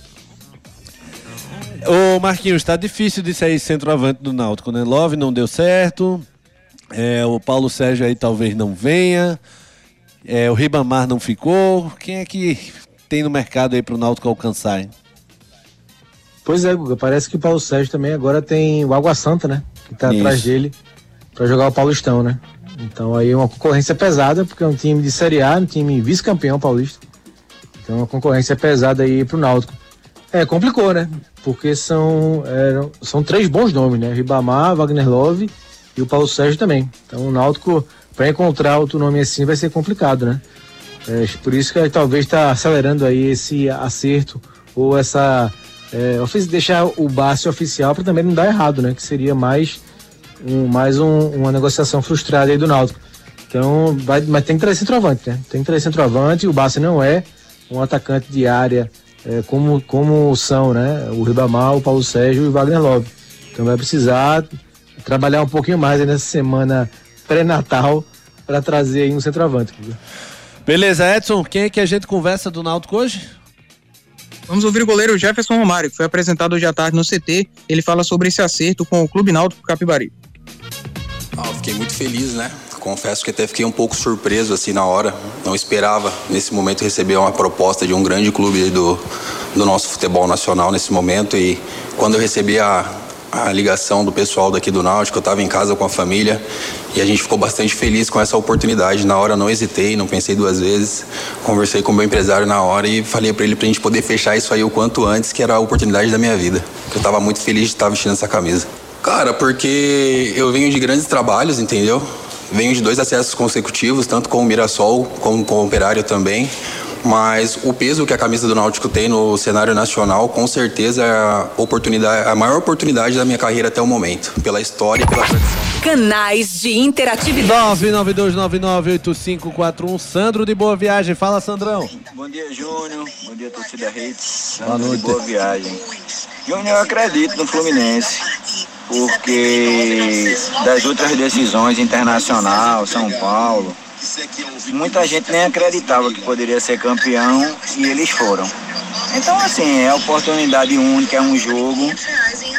Ô Marquinhos, está difícil de sair centroavante do Náutico, né? Love não deu certo, é, o Paulo Sérgio aí talvez não venha, é, o Ribamar não ficou. Quem é que tem no mercado aí pro Náutico alcançar, hein? Pois é, Guga, parece que o Paulo Sérgio também agora tem o Água Santa, né? Que tá Isso. atrás dele para jogar o Paulistão, né? Então aí é uma concorrência pesada, porque é um time de Série A, um time vice-campeão paulista. Então é uma concorrência pesada aí pro Náutico. É, complicou, né? Porque são, eram- são três bons nomes, né? Ribamar, Wagner Love e o Paulo Sérgio também. Então o Náutico, para encontrar outro nome assim, vai ser complicado, né? É, por isso que talvez está acelerando aí esse acerto ou essa é, deixar o base oficial para também não dar errado, né? Que seria mais um, mais um- uma negociação frustrada aí do Náutico. Então, vai, mas tem que trazer centroavante, né? Tem que trazer centroavante. O Bassi não é um atacante de área é, como, como são, né? O Ribamar, o Paulo Sérgio e o Wagner Love. Então vai precisar trabalhar um pouquinho mais nessa semana pré-natal para trazer um centroavante. Beleza, Edson, quem é que a gente conversa do Náutico hoje? Vamos ouvir o goleiro Jefferson Romário, que foi apresentado hoje à tarde no CT. Ele fala sobre esse acerto com o Clube Náutico Capibari. Ah, fiquei muito feliz, né? Confesso que até fiquei um pouco surpreso assim na hora. Não esperava nesse momento receber uma proposta de um grande clube aí do, do nosso futebol nacional nesse momento. E quando eu recebi a, a ligação do pessoal daqui do Náutico, eu estava em casa com a família e a gente ficou bastante feliz com essa oportunidade. Na hora não hesitei, não pensei duas vezes. Conversei com o meu empresário na hora e falei para ele para a gente poder fechar isso aí o quanto antes, que era a oportunidade da minha vida. Eu estava muito feliz de estar vestindo essa camisa. Cara, porque eu venho de grandes trabalhos, entendeu? Venho de dois acessos consecutivos, tanto com o Mirassol como com o Operário também. Mas o peso que a camisa do Náutico tem no cenário nacional, com certeza é a, oportunidade, a maior oportunidade da minha carreira até o momento, pela história e pela tradição. Canais de interatividade. 992998541. Sandro de Boa Viagem. Fala, Sandrão. Bom dia, Júnior. Bom dia, torcida Hits. Boa de noite. Boa viagem. Júnior, eu acredito no Fluminense, porque das outras decisões, Internacional, São Paulo, muita gente nem acreditava que poderia ser campeão e eles foram. Então, assim, é oportunidade única, é um jogo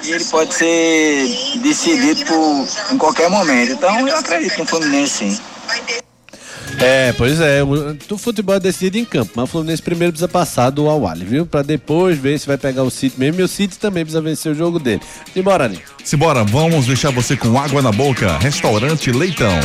e ele pode ser decidido por, em qualquer momento. Então, eu acredito no Fluminense, sim. É, pois é. O futebol é decidido em campo, mas o Fluminense primeiro precisa passar do Awali, viu? Pra depois ver se vai pegar o City mesmo. E o City também precisa vencer o jogo dele. Simbora, Ali. Simbora, vamos deixar você com água na boca. Restaurante Leitão.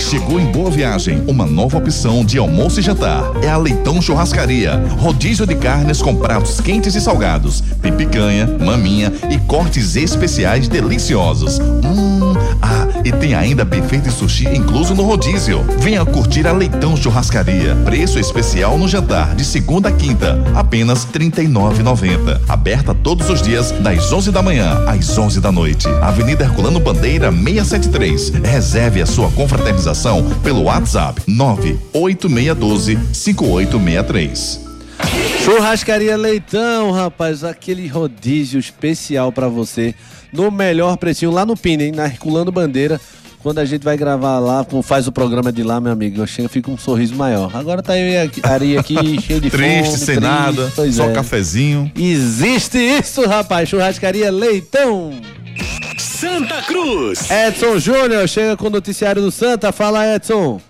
Chegou em Boa Viagem uma nova opção de almoço e jantar. É a Leitão Churrascaria. Rodízio de carnes com pratos quentes e salgados. Tem picanha, maminha e cortes especiais deliciosos. Hum, ah, e tem ainda buffet de sushi incluso no rodízio. Venha curtir a Leitão Churrascaria. Preço especial no jantar de segunda a quinta, apenas R$ 39,90. Aberta todos os dias das 11 da manhã às 11 da noite. Avenida Herculano Bandeira 673. Reserve a sua confraternização pelo WhatsApp 98612 5863. Churrascaria Leitão, rapaz. Aquele rodízio especial pra você. No melhor precinho, lá no Pine, hein? Na Herculano Bandeira. Quando a gente vai gravar lá, como faz o programa de lá, meu amigo, eu chego, fica um sorriso maior. Agora tá eu e a Ari aqui, cheio de fome. Triste, sem nada, pois só é. cafezinho. Existe isso, rapaz. Churrascaria Leitão. Santa Cruz. Edson Júnior chega com o noticiário do Santa. Fala, Edson.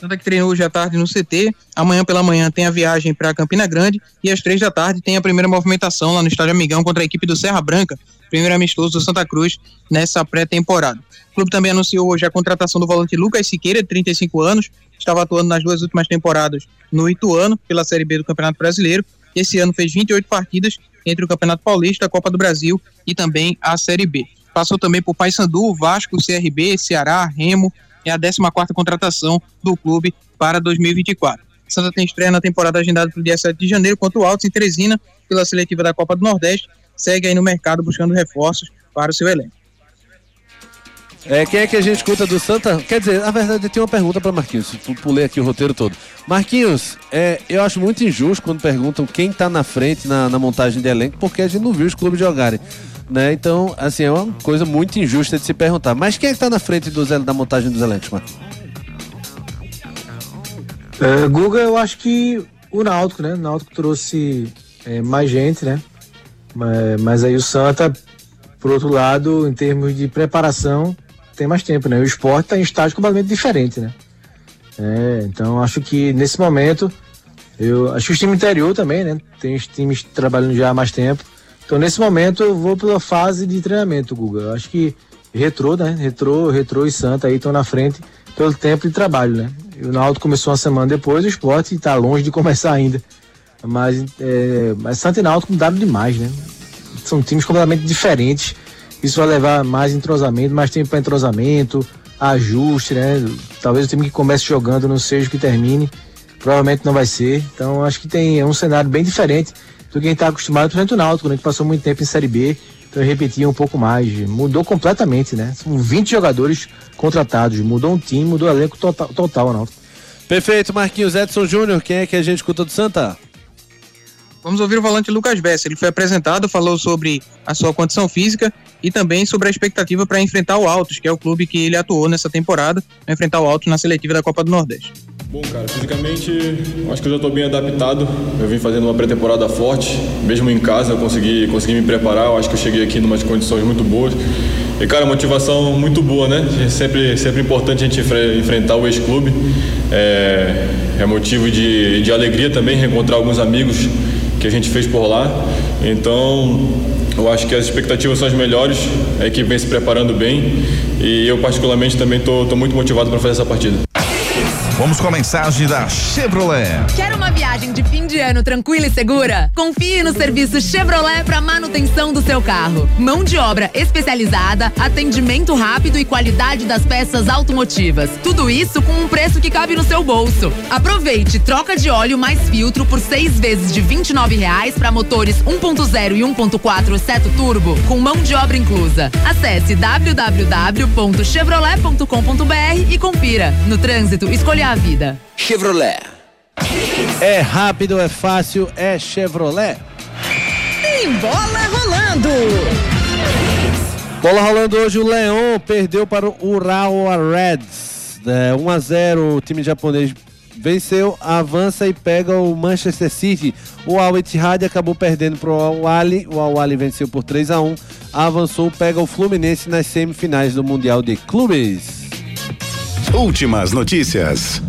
Santa que treinou hoje à tarde no CT. Amanhã pela manhã tem a viagem para Campina Grande. E às três da tarde tem a primeira movimentação lá no Estádio Amigão contra a equipe do Serra Branca, primeiro amistoso do Santa Cruz nessa pré-temporada. O clube também anunciou hoje a contratação do volante Lucas Siqueira, de 35 anos. Estava atuando nas duas últimas temporadas no Ituano, pela Série B do Campeonato Brasileiro. esse ano fez 28 partidas entre o Campeonato Paulista, a Copa do Brasil e também a Série B. Passou também por Paysandu, Vasco, CRB, Ceará, Remo, é a 14ª contratação do clube para 2024. Santa tem estreia na temporada agendada para o dia 7 de janeiro contra o Altos em Teresina, pela seletiva da Copa do Nordeste, segue aí no mercado buscando reforços para o seu elenco. É, quem é que a gente escuta do Santa? Quer dizer, na verdade, eu tenho uma pergunta para Marquinhos. Pulei aqui o roteiro todo. Marquinhos, é, eu acho muito injusto quando perguntam quem tá na frente na, na, montagem de elenco, porque a gente não viu os clubes jogarem. Né? Então, assim, é uma coisa muito injusta de se perguntar. Mas quem é que tá na frente do, da montagem dos elencos, Marquinhos? É, Guga, eu acho que o Náutico, né? O Náutico trouxe é, mais gente, né? Mas, mas aí o Santa, por outro lado, em termos de preparação, tem mais tempo, né? O esporte está em estágio completamente diferente, né? É, então acho que nesse momento, eu acho que o time interior também, né? Tem os times trabalhando já há mais tempo. Então nesse momento eu vou pela fase de treinamento, Guga. Eu acho que Retrô, né? Retrô, Retrô e Santa aí estão na frente pelo tempo de trabalho, né? E o Naldo começou uma semana depois, o esporte está longe de começar ainda. Mas, é, mas Santa e Náutico mudaram demais, né? São times completamente diferentes isso vai levar mais entrosamento, mais tempo para entrosamento, ajuste, né? Talvez o time que comece jogando não seja o que termine. Provavelmente não vai ser. Então acho que tem um cenário bem diferente do que quem está acostumado, exemplo, o Náutico, né? Que passou muito tempo em Série B. Então repetia um pouco mais. Mudou completamente, né? São 20 jogadores contratados. Mudou um time, mudou o elenco total, total Náutico. Perfeito, Marquinhos Edson Júnior. Quem é que a gente escuta do Santa? Vamos ouvir o volante Lucas Bessa. Ele foi apresentado, falou sobre a sua condição física e também sobre a expectativa para enfrentar o Altos, que é o clube que ele atuou nessa temporada, para enfrentar o Altos na seletiva da Copa do Nordeste. Bom, cara, fisicamente acho que eu já estou bem adaptado. Eu vim fazendo uma pré-temporada forte, mesmo em casa eu consegui, consegui me preparar. Eu acho que eu cheguei aqui em umas condições muito boas. E, cara, motivação muito boa, né? É sempre, sempre importante a gente enfrentar o ex-clube. É, é motivo de, de alegria também reencontrar alguns amigos que a gente fez por lá. Então, eu acho que as expectativas são as melhores, a equipe vem se preparando bem e eu particularmente também estou muito motivado para fazer essa partida. Vamos com a mensagem da Chevrolet. Quer uma viagem de fim de ano tranquila e segura? Confie no serviço Chevrolet para manutenção do seu carro. Mão de obra especializada, atendimento rápido e qualidade das peças automotivas. Tudo isso com um preço que cabe no seu bolso. Aproveite troca de óleo mais filtro por seis vezes de R$ reais para motores 1.0 e 1.4 seto turbo com mão de obra inclusa. Acesse www.chevrolet.com.br e confira. No trânsito, escolha a vida. Chevrolet. É rápido, é fácil, é Chevrolet. Tem bola rolando. Bola rolando hoje, o Leão perdeu para o Urawa Reds. É, 1 a 0 o time japonês venceu, avança e pega o Manchester City. O Al Ittihad acabou perdendo para o Al Ali. O Al Ali venceu por 3 a 1 avançou, pega o Fluminense nas semifinais do Mundial de Clubes. Últimas notícias.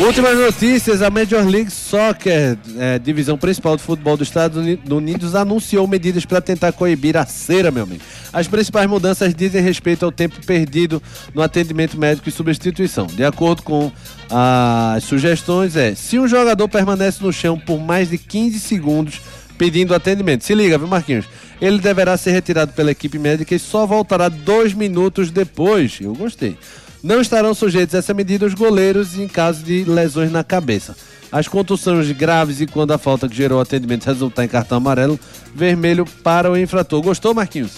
Últimas notícias: a Major League Soccer, é, divisão principal de futebol dos Estados Unidos, anunciou medidas para tentar coibir a cera, meu amigo. As principais mudanças dizem respeito ao tempo perdido no atendimento médico e substituição. De acordo com as sugestões, é: se um jogador permanece no chão por mais de 15 segundos pedindo atendimento, se liga, viu, Marquinhos? Ele deverá ser retirado pela equipe médica e só voltará dois minutos depois. Eu gostei não estarão sujeitos a essa medida os goleiros em caso de lesões na cabeça. As contusões graves e quando a falta que gerou atendimento resultar em cartão amarelo, vermelho para o infrator. Gostou, Marquinhos?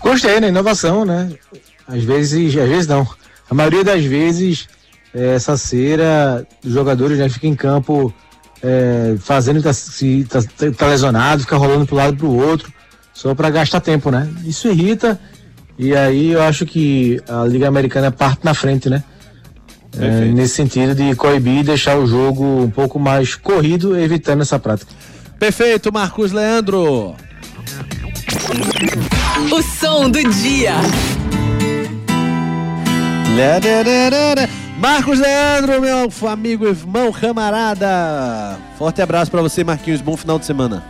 Gostei, né? Inovação, né? Às vezes, às vezes não. A maioria das vezes, é, essa cera, os jogadores já ficam em campo é, fazendo tá, se tá, tá lesionado, fica rolando um lado para o outro, só para gastar tempo, né? Isso irrita e aí eu acho que a Liga Americana parte na frente, né? É, nesse sentido de coibir e deixar o jogo um pouco mais corrido, evitando essa prática. Perfeito, Marcos Leandro. O som do dia. Marcos Leandro, meu amigo, irmão, camarada. Forte abraço para você, Marquinhos. Bom final de semana.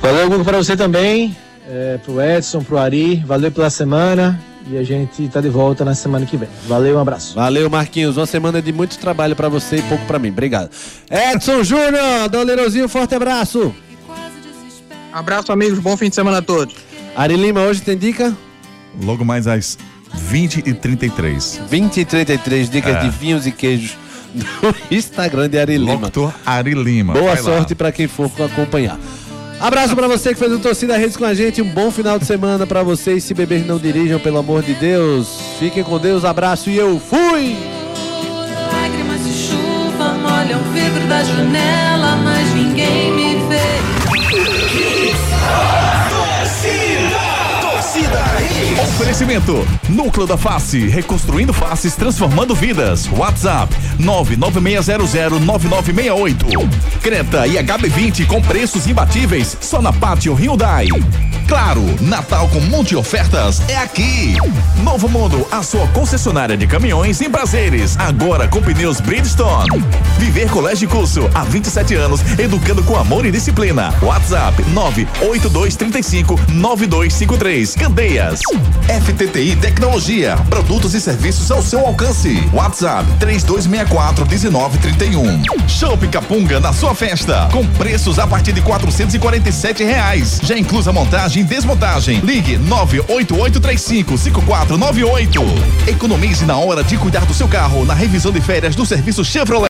Valeu, Google, para você também é, pro Edson, pro Ari, valeu pela semana e a gente tá de volta na semana que vem. Valeu, um abraço. Valeu, Marquinhos. Uma semana de muito trabalho pra você e pouco pra mim. Obrigado. Edson Júnior, Doleirozinho, forte abraço. Abraço, amigos. Bom fim de semana a todos. Ari Lima, hoje tem dica? Logo mais às 20 e 33. 20 e 33 dicas É. de vinhos e queijos no Instagram de Ari Lima. Locutor Ari Lima. Boa Vai sorte pra quem for acompanhar. Abraço pra você que fez o Torcida Redes com a gente. Um bom final de semana pra vocês. Se beber, não dirijam, pelo amor de Deus. Fiquem com Deus. Abraço e eu fui! Lágrimas de chuva molham o vidro da janela, mas ninguém me vê. Oferecimento: Núcleo da Face, reconstruindo faces, transformando vidas. WhatsApp: 996009968. Creta e HB20 com preços imbatíveis só na Pátio Hyundai. Claro, Natal com monte de ofertas é aqui. Novo Mundo, a sua concessionária de caminhões em prazeres, agora com pneus Bridgestone. Viver Colégio Curso, há 27 anos, educando com amor e disciplina. WhatsApp 98235 9253. Candeias. FTTI Tecnologia, produtos e serviços ao seu alcance. WhatsApp 3264 1931. Shopping Capunga na sua festa, com preços a partir de 447 reais. Já inclusa montagem e desmontagem. Ligue 98835 5498. Economize na hora de cuidar do seu carro na revisão de férias do serviço Chevrolet.